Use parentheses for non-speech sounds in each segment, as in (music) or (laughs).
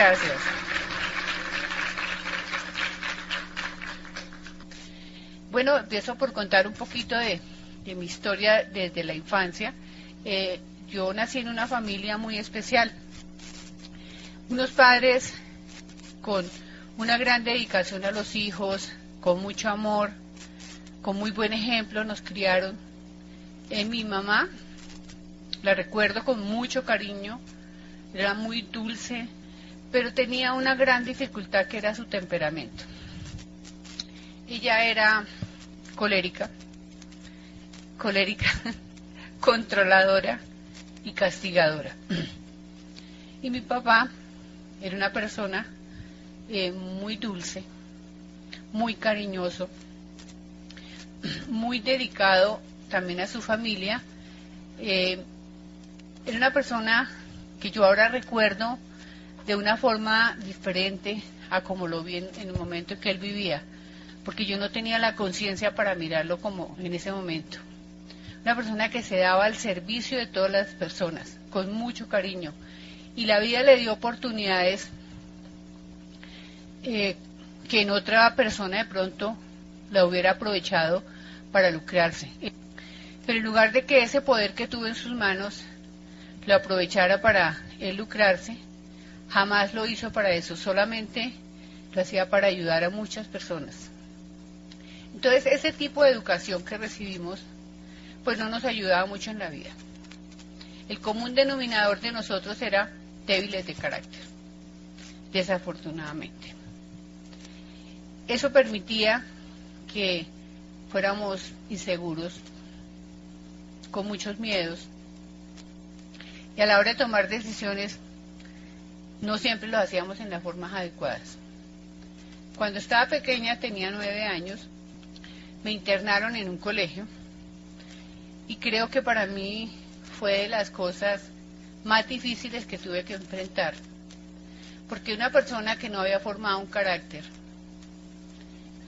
Gracias. Bueno, empiezo por contar un poquito de, mi historia desde la infancia. Eh, yo nací en una familia muy especial. Unos padres con una gran dedicación a los hijos, con mucho amor, con muy buen ejemplo, nos criaron. Mi mamá, la recuerdo con mucho cariño, era muy dulce, pero tenía una gran dificultad que era su temperamento. Ella era colérica, colérica, (laughs) controladora y castigadora. Y mi papá era una persona eh, muy dulce, muy cariñoso, muy dedicado también a su familia. Eh, era una persona que yo ahora recuerdo de una forma diferente a como lo vi en, el momento en que él vivía, porque yo no tenía la conciencia para mirarlo como en ese momento. Una persona que se daba al servicio de todas las personas, con mucho cariño, y la vida le dio oportunidades eh, que en otra persona de pronto la hubiera aprovechado para lucrarse. Pero en lugar de que ese poder que tuvo en sus manos lo aprovechara para él lucrarse, jamás lo hizo para eso, solamente lo hacía para ayudar a muchas personas. Entonces, ese tipo de educación que recibimos, pues no nos ayudaba mucho en la vida. El común denominador de nosotros era débiles de carácter, desafortunadamente. Eso permitía que fuéramos inseguros, con muchos miedos, y a la hora de tomar decisiones no siempre lo hacíamos en las formas adecuadas. Cuando estaba pequeña, tenía nueve años, me internaron en un colegio y creo que para mí fue de las cosas más difíciles que tuve que enfrentar, porque una persona que no había formado un carácter,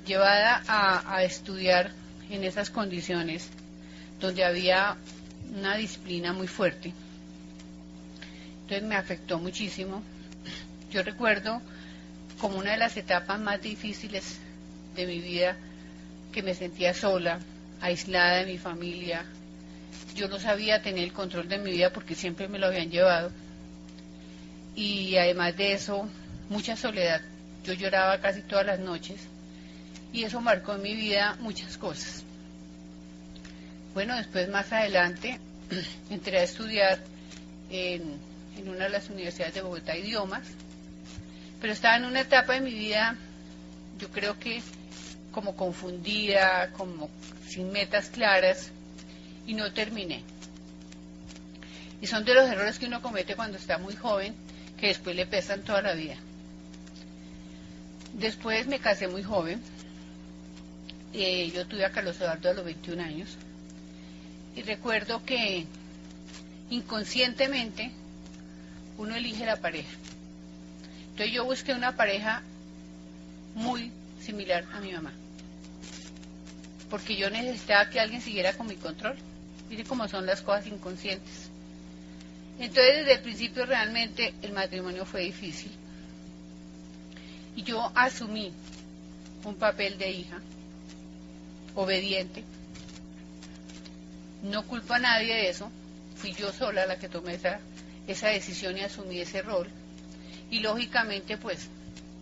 llevada a, a estudiar en esas condiciones, donde había una disciplina muy fuerte, entonces me afectó muchísimo yo recuerdo como una de las etapas más difíciles de mi vida que me sentía sola, aislada de mi familia. Yo no sabía tener el control de mi vida porque siempre me lo habían llevado. Y además de eso, mucha soledad. Yo lloraba casi todas las noches y eso marcó en mi vida muchas cosas. Bueno, después más adelante (clears throat) entré a estudiar en, en una de las universidades de Bogotá idiomas pero estaba en una etapa de mi vida, yo creo que como confundida, como sin metas claras, y no terminé. Y son de los errores que uno comete cuando está muy joven, que después le pesan toda la vida. Después me casé muy joven. Eh, yo tuve a Carlos Eduardo a los 21 años. Y recuerdo que inconscientemente uno elige la pareja. Entonces yo busqué una pareja muy similar a mi mamá. Porque yo necesitaba que alguien siguiera con mi control. Mire cómo son las cosas inconscientes. Entonces desde el principio realmente el matrimonio fue difícil. Y yo asumí un papel de hija, obediente. No culpo a nadie de eso. Fui yo sola la que tomé esa, esa decisión y asumí ese rol y lógicamente pues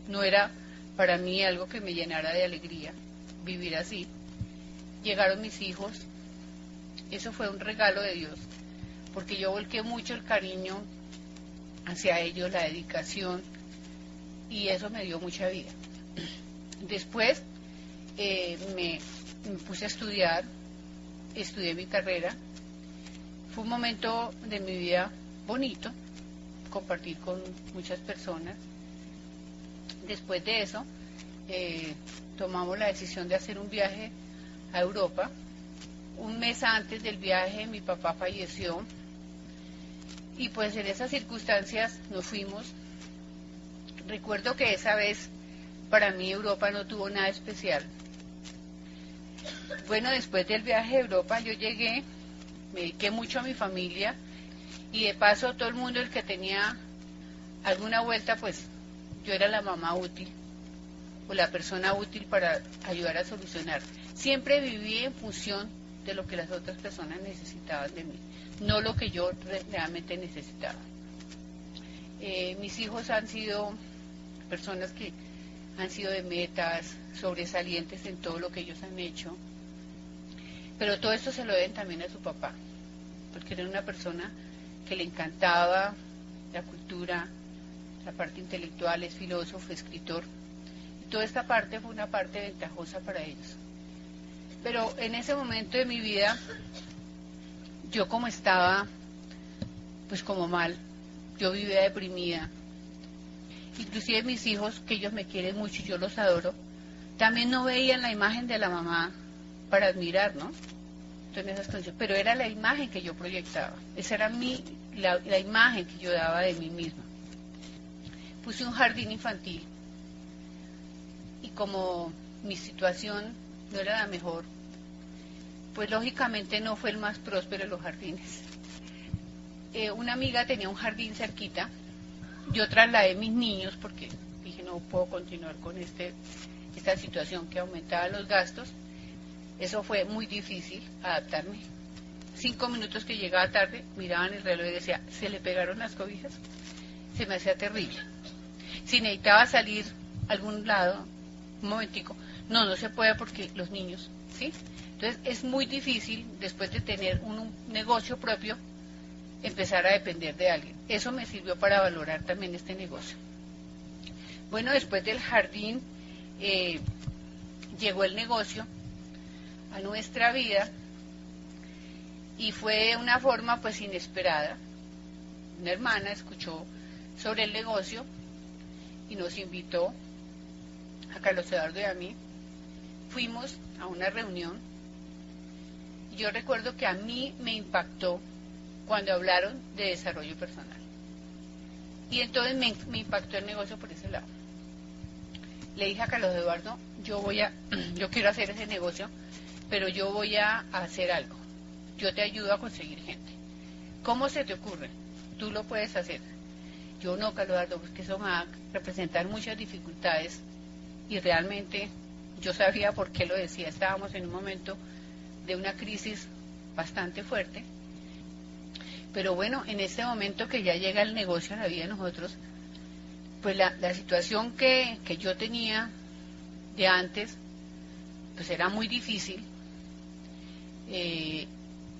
no era para mí algo que me llenara de alegría vivir así. Llegaron mis hijos, eso fue un regalo de Dios, porque yo volqué mucho el cariño hacia ellos, la dedicación, y eso me dio mucha vida. Después eh, me, me puse a estudiar, estudié mi carrera, fue un momento de mi vida bonito, compartir con muchas personas. Después de eso, eh, tomamos la decisión de hacer un viaje a Europa. Un mes antes del viaje mi papá falleció y pues en esas circunstancias nos fuimos. Recuerdo que esa vez para mí Europa no tuvo nada especial. Bueno, después del viaje a Europa yo llegué, me dediqué mucho a mi familia, y de paso todo el mundo el que tenía alguna vuelta pues yo era la mamá útil o la persona útil para ayudar a solucionar. Siempre viví en función de lo que las otras personas necesitaban de mí, no lo que yo realmente necesitaba. Eh, mis hijos han sido personas que han sido de metas, sobresalientes en todo lo que ellos han hecho, pero todo esto se lo deben también a su papá, porque era una persona que le encantaba la cultura, la parte intelectual, es filósofo, escritor, y toda esta parte fue una parte ventajosa para ellos. Pero en ese momento de mi vida, yo como estaba, pues como mal, yo vivía deprimida. Inclusive mis hijos, que ellos me quieren mucho y yo los adoro, también no veían la imagen de la mamá para admirar, ¿no? Entonces, pero era la imagen que yo proyectaba. Esa era mi, la, la imagen que yo daba de mí misma. Puse un jardín infantil y como mi situación no era la mejor, pues lógicamente no fue el más próspero de los jardines. Eh, una amiga tenía un jardín cerquita, yo trasladé mis niños porque dije no puedo continuar con este, esta situación que aumentaba los gastos. Eso fue muy difícil adaptarme. Cinco minutos que llegaba tarde, miraban el reloj y decía, ¿se le pegaron las cobijas? Se me hacía terrible. Si necesitaba salir a algún lado, un momentico, no, no se puede porque los niños, ¿sí? Entonces es muy difícil, después de tener un negocio propio, empezar a depender de alguien. Eso me sirvió para valorar también este negocio. Bueno, después del jardín eh, llegó el negocio a nuestra vida y fue una forma pues inesperada. Una hermana escuchó sobre el negocio y nos invitó a Carlos Eduardo y a mí. Fuimos a una reunión. Yo recuerdo que a mí me impactó cuando hablaron de desarrollo personal. Y entonces me, impactó el negocio por ese lado. Le dije a Carlos Eduardo, yo voy a, (clears throat) yo quiero hacer ese negocio, pero yo voy a hacer algo. Yo te ayudo a conseguir gente. ¿Cómo se te ocurre? Tú lo puedes hacer. Yo no, Carlos porque eso a representar muchas dificultades y realmente yo sabía por qué lo decía. Estábamos en un momento de una crisis bastante fuerte pero bueno, en este momento que ya llega el negocio a la vida de nosotros, pues la, situación que, yo tenía de antes, pues era muy difícil. Eh,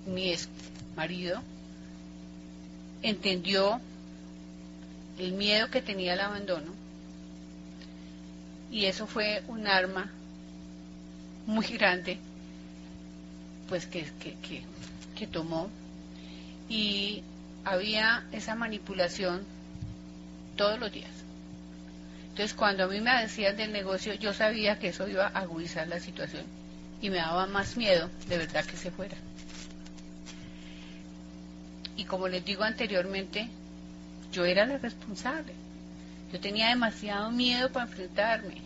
mi ex marido entendió el miedo que tenía al abandono y eso fue un arma muy grande pues que, que, que tomó y había esa manipulación todos los días. Entonces, cuando a mí me decían del negocio, yo sabía que eso iba a agudizar la situación y me daba más miedo de verdad que se fuera. Y como les digo anteriormente, yo era la responsable. Yo tenía demasiado miedo para enfrentarme,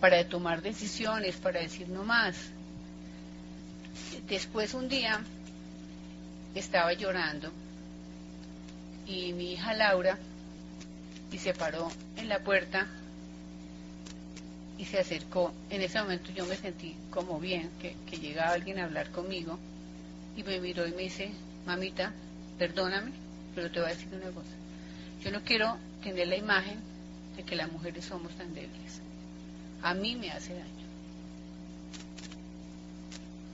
para tomar decisiones, para decir no más. Después un día estaba llorando y mi hija Laura y se paró en la puerta y se acercó. En ese momento yo me sentí como bien, que, llegaba alguien a hablar conmigo y me miró y me dice, mamita, perdóname, pero te voy a decir una cosa. Yo no quiero tener la imagen de que las mujeres somos tan débiles. A mí me hace daño.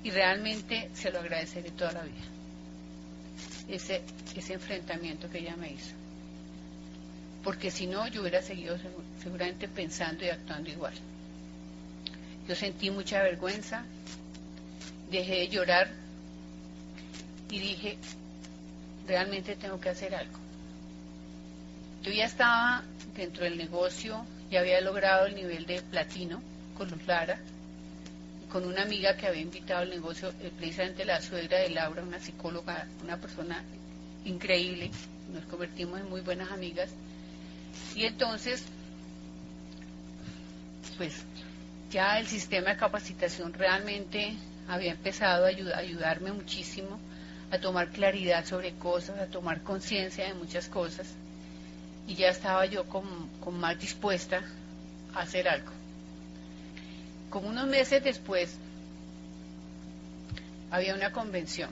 Y realmente se lo agradeceré toda la vida ese, ese enfrentamiento que ella me hizo. Porque si no, yo hubiera seguido seguramente pensando y actuando igual. Yo sentí mucha vergüenza, dejé de llorar y dije, realmente tengo que hacer algo. Yo ya estaba dentro del negocio, ya había logrado el nivel de platino con los Lara, con una amiga que había invitado al negocio, eh, precisamente la suegra de Laura, una psicóloga, una persona increíble, nos convertimos en muy buenas amigas. Y entonces, pues ya el sistema de capacitación realmente había empezado a ayudarme muchísimo a tomar claridad sobre cosas, a tomar conciencia de muchas cosas. y ya estaba yo con, con más dispuesta a hacer algo. Como unos meses después, había una convención.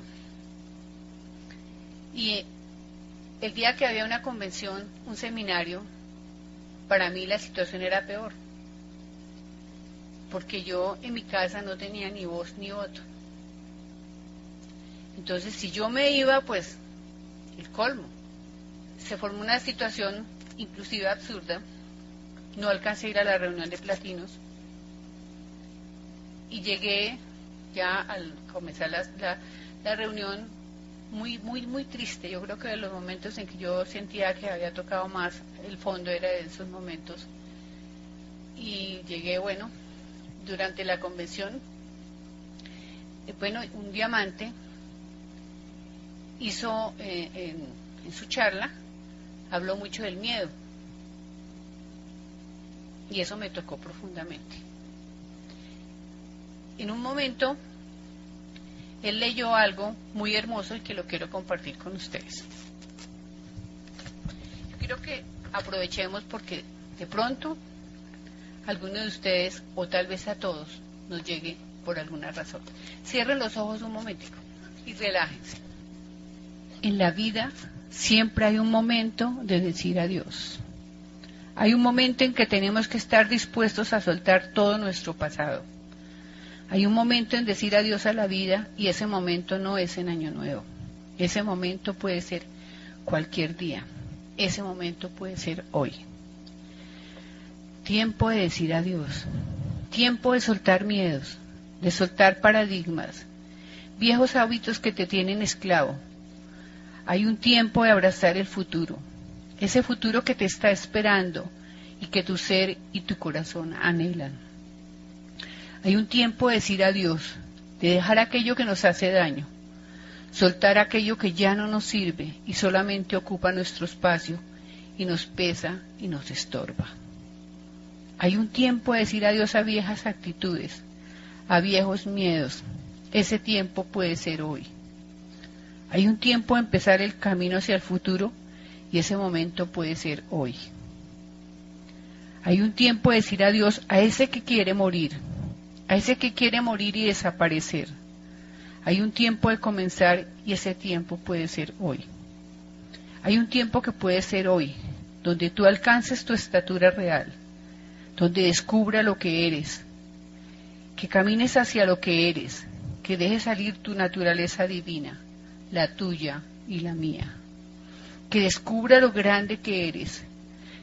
Y el día que había una convención, un seminario, para mí la situación era peor. Porque yo en mi casa no tenía ni voz ni voto. Entonces, si yo me iba, pues, el colmo. Se formó una situación inclusive absurda. No alcancé a ir a la reunión de platinos. Y llegué ya al comenzar la, la, reunión muy, muy, muy triste. Yo creo que de los momentos en que yo sentía que había tocado más el fondo era de esos momentos. Y llegué, bueno, durante la convención, eh, bueno, un diamante hizo eh, en, en su charla, habló mucho del miedo. Y eso me tocó profundamente. En un momento él leyó algo muy hermoso y que lo quiero compartir con ustedes. Yo quiero que aprovechemos porque de pronto alguno de ustedes, o tal vez a todos, nos llegue por alguna razón. Cierren los ojos un momentico y relájense. En la vida siempre hay un momento de decir adiós. Hay un momento en que tenemos que estar dispuestos a soltar todo nuestro pasado hay un momento en decir adiós a la vida y ese momento no es en Año Nuevo. Ese momento puede ser cualquier día. Ese momento puede ser hoy. Tiempo de decir adiós. Tiempo de soltar miedos, de soltar paradigmas, viejos hábitos que te tienen esclavo. Hay un tiempo de abrazar el futuro, ese futuro que te está esperando y que tu ser y tu corazón anhelan. Hay un tiempo de decir adiós, de dejar aquello que nos hace daño, soltar aquello que ya no nos sirve y solamente ocupa nuestro espacio y nos pesa y nos estorba. Hay un tiempo de decir adiós a viejas actitudes, a viejos miedos. Ese tiempo puede ser hoy. Hay un tiempo de empezar el camino hacia el futuro y ese momento puede ser hoy. Hay un tiempo de decir adiós a ese que quiere morir, a ese que quiere morir y desaparecer. Hay un tiempo de comenzar y ese tiempo puede ser hoy. Hay un tiempo que puede ser hoy, donde tú alcances tu estatura real, donde descubra lo que eres, que camines hacia lo que eres, que dejes salir tu naturaleza divina, la tuya y la mía, que descubra lo grande que eres,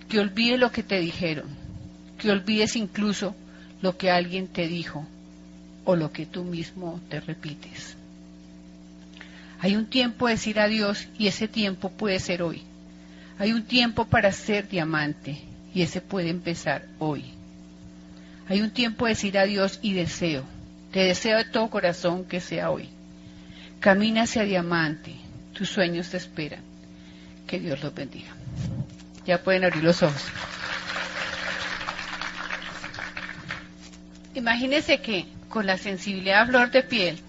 que olvide lo que te dijeron, que olvides incluso lo que alguien te dijo o lo que tú mismo te repites. Hay un tiempo de decir adiós y ese tiempo puede ser hoy. Hay un tiempo para ser diamante y ese puede empezar hoy. Hay un tiempo de decir adiós y deseo. Te deseo de todo corazón que sea hoy. Camina hacia diamante. Tus sueños te esperan. Que Dios los bendiga. Ya pueden abrir los ojos. Imagínese que con la sensibilidad a flor de piel,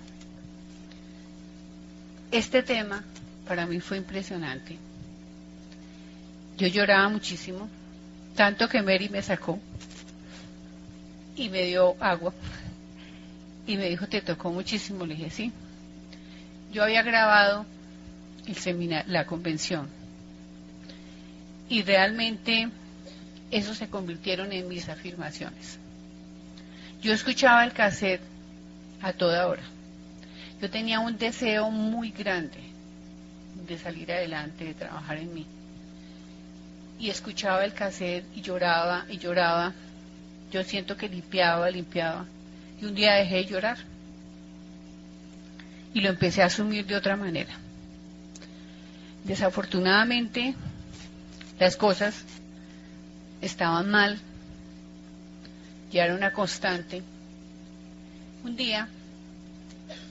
este tema para mí fue impresionante. Yo lloraba muchísimo, tanto que Mary me sacó y me dio agua y me dijo, te tocó muchísimo. Le dije, sí. Yo había grabado el seminar, la convención y realmente eso se convirtieron en mis afirmaciones. Yo escuchaba el cassette a toda hora. Yo tenía un deseo muy grande de salir adelante, de trabajar en mí. Y escuchaba el cassette y lloraba y lloraba. Yo siento que limpiaba, limpiaba. Y un día dejé de llorar. Y lo empecé a asumir de otra manera. Desafortunadamente, las cosas estaban mal ya era una constante. Un día,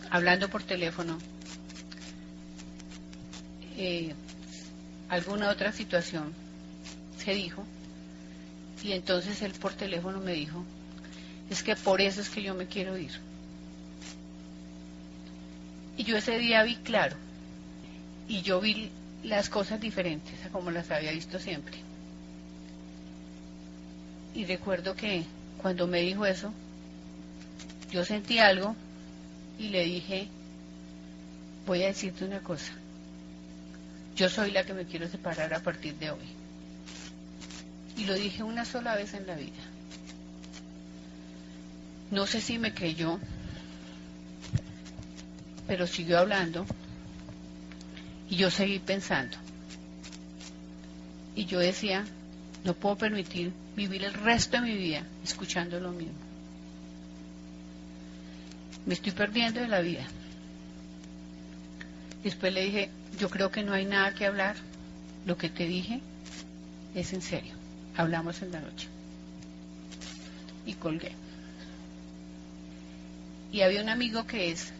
hablando por teléfono, eh, alguna otra situación se dijo, y entonces él por teléfono me dijo, es que por eso es que yo me quiero ir. Y yo ese día vi claro, y yo vi las cosas diferentes a como las había visto siempre. Y recuerdo que cuando me dijo eso, yo sentí algo y le dije, voy a decirte una cosa, yo soy la que me quiero separar a partir de hoy. Y lo dije una sola vez en la vida. No sé si me creyó, pero siguió hablando y yo seguí pensando. Y yo decía, no puedo permitir vivir el resto de mi vida escuchando lo mismo. Me estoy perdiendo de la vida. Después le dije, yo creo que no hay nada que hablar. Lo que te dije es en serio. Hablamos en la noche. Y colgué. Y había un amigo que es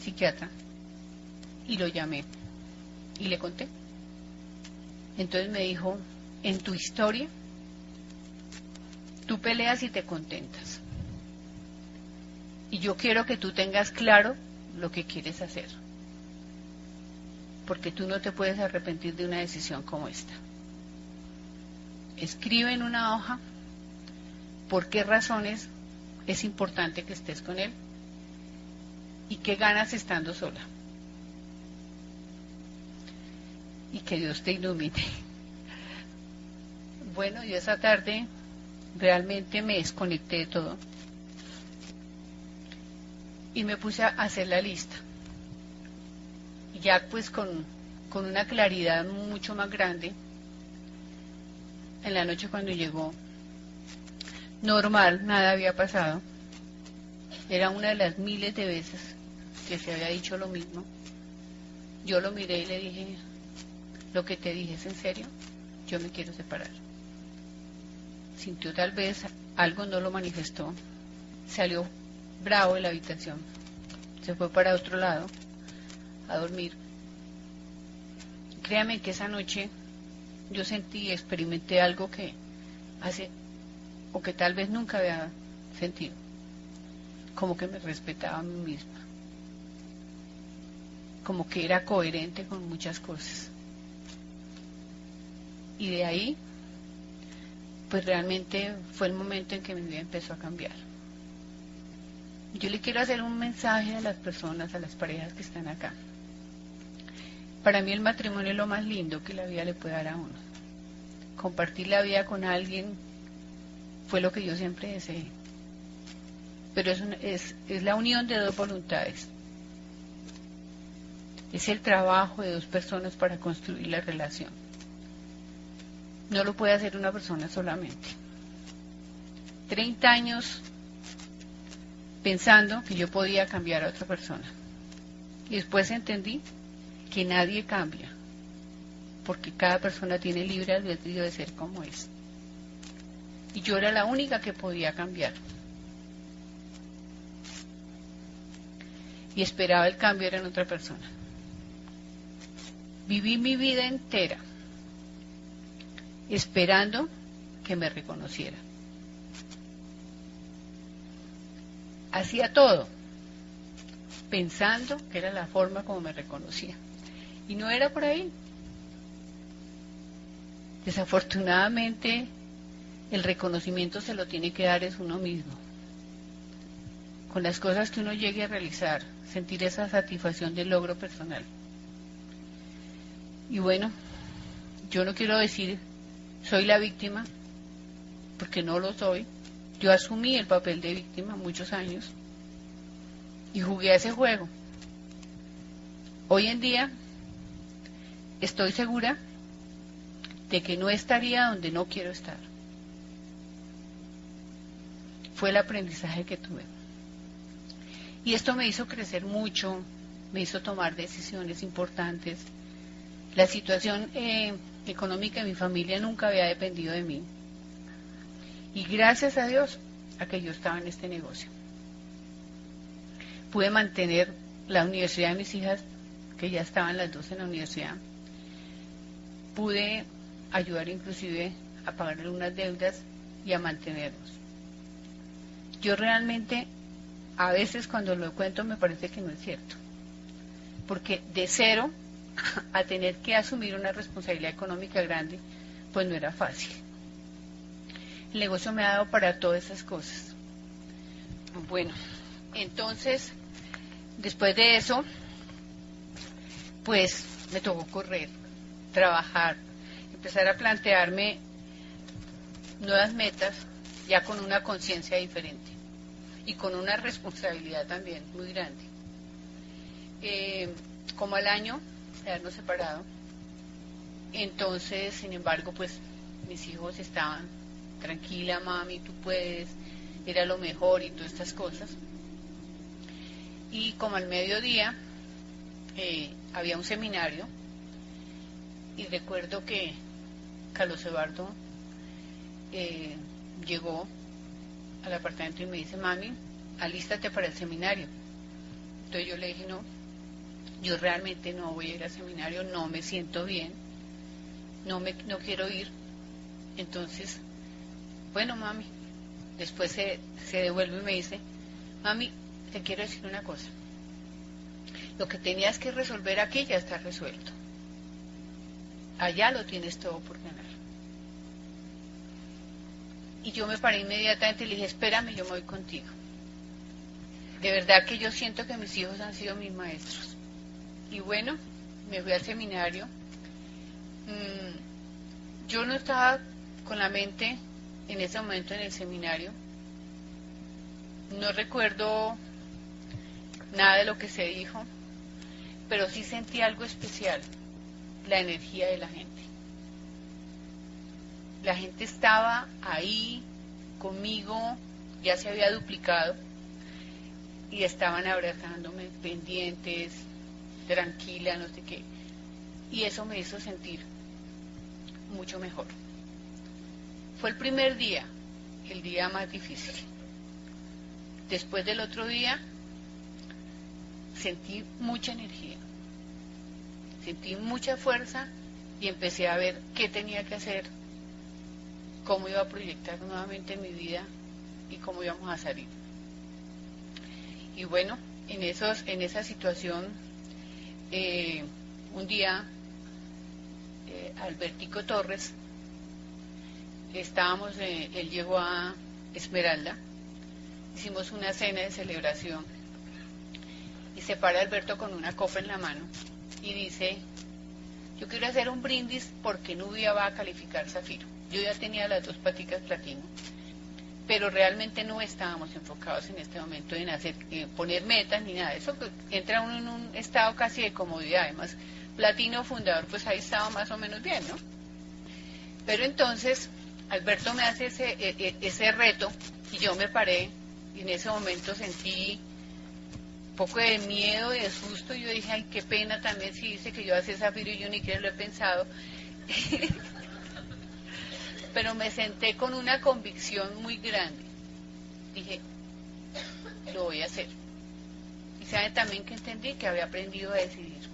psiquiatra y lo llamé y le conté. Entonces me dijo, en tu historia, tú peleas y te contentas. Y yo quiero que tú tengas claro lo que quieres hacer porque tú no te puedes arrepentir de una decisión como esta. Escribe en una hoja por qué razones es importante que estés con él y qué ganas estando sola. Y que Dios te ilumine. Bueno, yo esa tarde realmente me desconecté de todo y me puse a hacer la lista ya pues con, una claridad mucho más grande, en la noche cuando llegó, normal, nada había pasado. Era una de las miles de veces que se había dicho lo mismo. Yo lo miré y le dije, lo que te dije es en serio, yo me quiero separar. Sintió tal vez algo, no lo manifestó, salió bravo de la habitación, se fue para otro lado a dormir. Créame que esa noche yo sentí, experimenté algo que hace, o que tal vez nunca había sentido, como que me respetaba a mí misma, como que era coherente con muchas cosas. Y de ahí, pues realmente fue el momento en que mi vida empezó a cambiar. Yo le quiero hacer un mensaje a las personas, a las parejas que están acá. Para mí el matrimonio es lo más lindo que la vida le puede dar a uno. Compartir la vida con alguien fue lo que yo siempre deseé. Pero es, es, es la unión de dos voluntades. Es el trabajo de dos personas para construir la relación. No lo puede hacer una persona solamente. Treinta años pensando que yo podía cambiar a otra persona. Y después entendí que nadie cambia, porque cada persona tiene libre albedrío de ser como es. Y yo era la única que podía cambiar. Y esperaba el cambio era en otra persona. Viví mi vida entera esperando que me reconociera. Hacía todo pensando que era la forma como me reconocía. Y no era por ahí. Desafortunadamente, el reconocimiento se lo tiene que dar es uno mismo. Con las cosas que uno llegue a realizar, sentir esa satisfacción del logro personal. Y bueno, yo no quiero decir soy la víctima, porque no lo soy. Yo asumí el papel de víctima muchos años y jugué a ese juego. Hoy en día estoy segura de que no estaría donde no quiero estar. Fue el aprendizaje que tuve. Y esto me hizo crecer mucho, me hizo tomar decisiones importantes. La situación eh, económica de mi familia nunca había dependido de mí. Y gracias a Dios a que yo estaba en este negocio. Pude mantener la universidad de mis hijas, que ya estaban las dos en la universidad, pude ayudar inclusive a pagar algunas deudas y a mantenernos. Yo realmente, a veces cuando lo cuento me parece que no es cierto, porque de cero (laughs) a tener que asumir una responsabilidad económica grande, pues no era fácil. El negocio me ha dado para todas esas cosas. Bueno, entonces, después de eso, pues me tocó correr, trabajar, empezar a plantearme nuevas metas ya con una conciencia diferente y con una responsabilidad también muy grande. Eh, como al año de habernos separado, entonces, sin embargo, pues mis hijos estaban, tranquila mami, tú puedes, era lo mejor y todas estas cosas. Y como al mediodía eh, había un seminario y recuerdo que Carlos Eduardo eh, llegó al apartamento y me dice, mami, alístate para el seminario. Entonces yo le dije, no, yo realmente no voy a ir al seminario, no me siento bien, no, me, no quiero ir. Entonces, bueno, mami, después se, se devuelve y me dice, mami, te quiero decir una cosa. Lo que tenías que resolver aquí ya está resuelto. Allá lo tienes todo por ganar. Y yo me paré inmediatamente y le dije, espérame, yo me voy contigo. De verdad que yo siento que mis hijos han sido mis maestros. Y bueno, me fui al seminario. Mm, yo no estaba con la mente en ese momento en el seminario. No recuerdo nada de lo que se dijo, pero sí sentí algo especial, la energía de la gente. La gente estaba ahí conmigo, ya se había duplicado, y estaban abrazándome, pendientes, tranquila, no sé qué. Y eso me hizo sentir mucho mejor. Fue el primer día, el día más difícil. Después del otro día, sentí mucha energía, sentí mucha fuerza y empecé a ver qué tenía que hacer, cómo iba a proyectar nuevamente mi vida y cómo íbamos a salir. Y bueno, en, esos, en esa situación, eh, un día, eh, Albertico Torres, estábamos, eh, él llegó a Esmeralda, hicimos una cena de celebración y se para Alberto con una copa en la mano y dice, yo quiero hacer un brindis porque Nubia va a calificar Zafiro. Yo ya tenía las dos paticas platino, pero realmente no estábamos enfocados en este momento en hacer poner metas ni nada. Eso entra uno en un estado casi de comodidad. Además, platino fundador, pues ahí estaba más o menos bien, ¿no? Pero entonces Alberto me hace ese, e, e, ese reto y yo me paré y en ese momento sentí poco de miedo y de susto. Y yo dije, ay, qué pena también si dice que yo hacía zafiro y yo ni siquiera lo he pensado. (laughs) Pero me senté con una convicción muy grande. Dije, lo voy a hacer. Y saben también que entendí que había aprendido a decidir.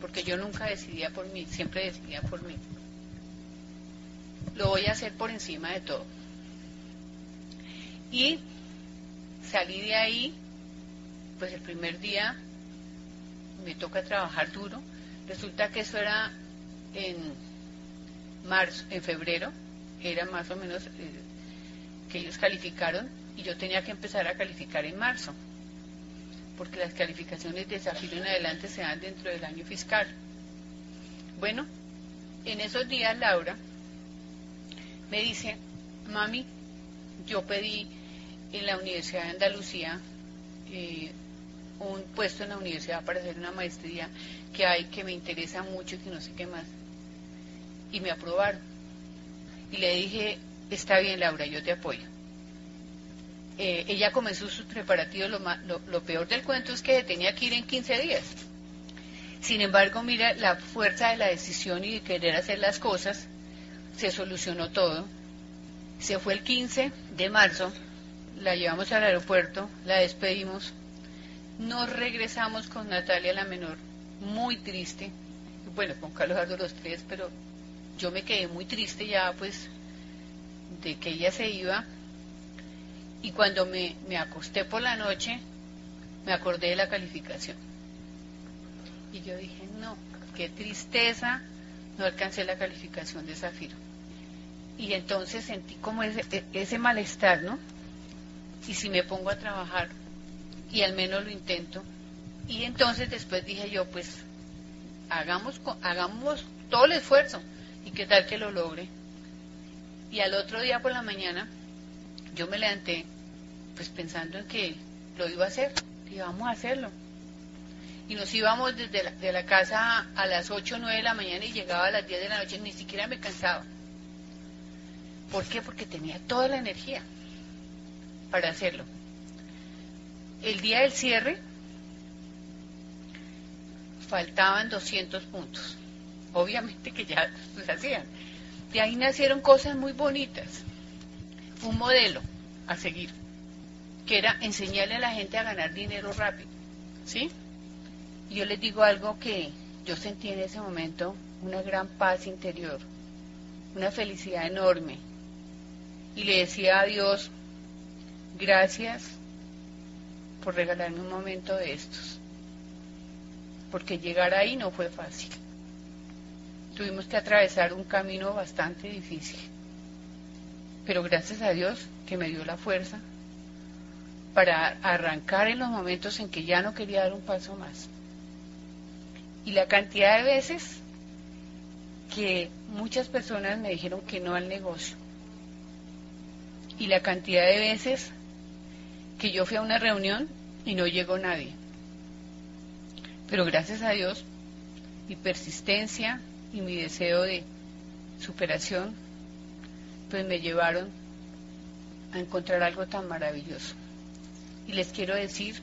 Porque yo nunca decidía por mí, siempre decidía por mí. Lo voy a hacer por encima de todo. Y salí de ahí pues el primer día me toca trabajar duro. Resulta que eso era en marzo, en febrero, era más o menos eh, que ellos calificaron y yo tenía que empezar a calificar en marzo, porque las calificaciones de Zafiro en adelante se dan dentro del año fiscal. Bueno, en esos días Laura me dice, mami, yo pedí en la Universidad de Andalucía eh, un puesto en la universidad para hacer una maestría que hay que me interesa mucho y que no sé qué más. Y me aprobaron. Y le dije, está bien Laura, yo te apoyo. Eh, ella comenzó sus preparativos, lo, lo, peor del cuento es que tenía que ir en 15 días. Sin embargo, mira, la fuerza de la decisión y de querer hacer las cosas, se solucionó todo. Se fue el 15 de marzo, la llevamos al aeropuerto, la despedimos, nos regresamos con Natalia la menor, muy triste, bueno, con Carlos Ardo los tres, pero yo me quedé muy triste ya pues de que ella se iba. Y cuando me, me acosté por la noche me acordé de la calificación. Y yo dije no, qué tristeza no alcancé la calificación de Zafiro y entonces sentí como ese, e, ese malestar, ¿no? Y si me pongo a trabajar y al menos lo intento. Y entonces después dije yo, pues hagamos, hagamos todo el esfuerzo y qué tal que lo logre. Y al otro día por la mañana yo me levanté pues pensando en que lo iba a hacer, y vamos a hacerlo. Y nos íbamos desde la, de la casa a las 8 o 9 de la mañana y llegaba a las 10 de la noche, ni siquiera me cansaba. ¿Por qué? Porque tenía toda la energía para hacerlo. El día del cierre faltaban 200 puntos. Obviamente que ya (laughs) se hacían. De ahí nacieron cosas muy bonitas. Un modelo a seguir, que era enseñarle a la gente a ganar dinero rápido. ¿Sí? Yo les digo algo que yo sentí en ese momento, una gran paz interior, una felicidad enorme. Y le decía a Dios, gracias por regalarme un momento de estos porque llegar ahí no fue fácil. Tuvimos que atravesar un camino bastante difícil, pero gracias a Dios que me dio la fuerza para arrancar en los momentos en que ya no quería dar un paso más. Y la cantidad de veces que muchas personas me dijeron que no al negocio. Y la cantidad de veces que yo fui a una reunión y no llegó nadie. Pero gracias a Dios, mi persistencia y mi deseo de superación, pues me llevaron a encontrar algo tan maravilloso. Y les quiero decir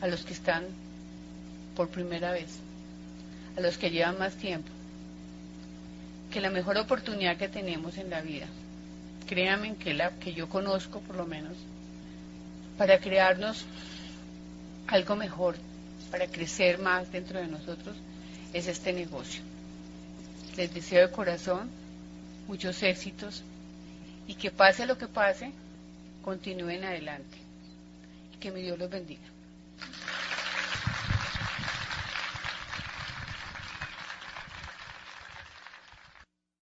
a los que están por primera vez, a los que llevan más tiempo, que la mejor oportunidad que tenemos en la vida, créanme que la que yo conozco por lo menos, para crearnos algo mejor, para crecer más dentro de nosotros es este negocio. Les deseo de corazón muchos éxitos y que pase lo que pase, continúen adelante. Y que mi Dios los bendiga.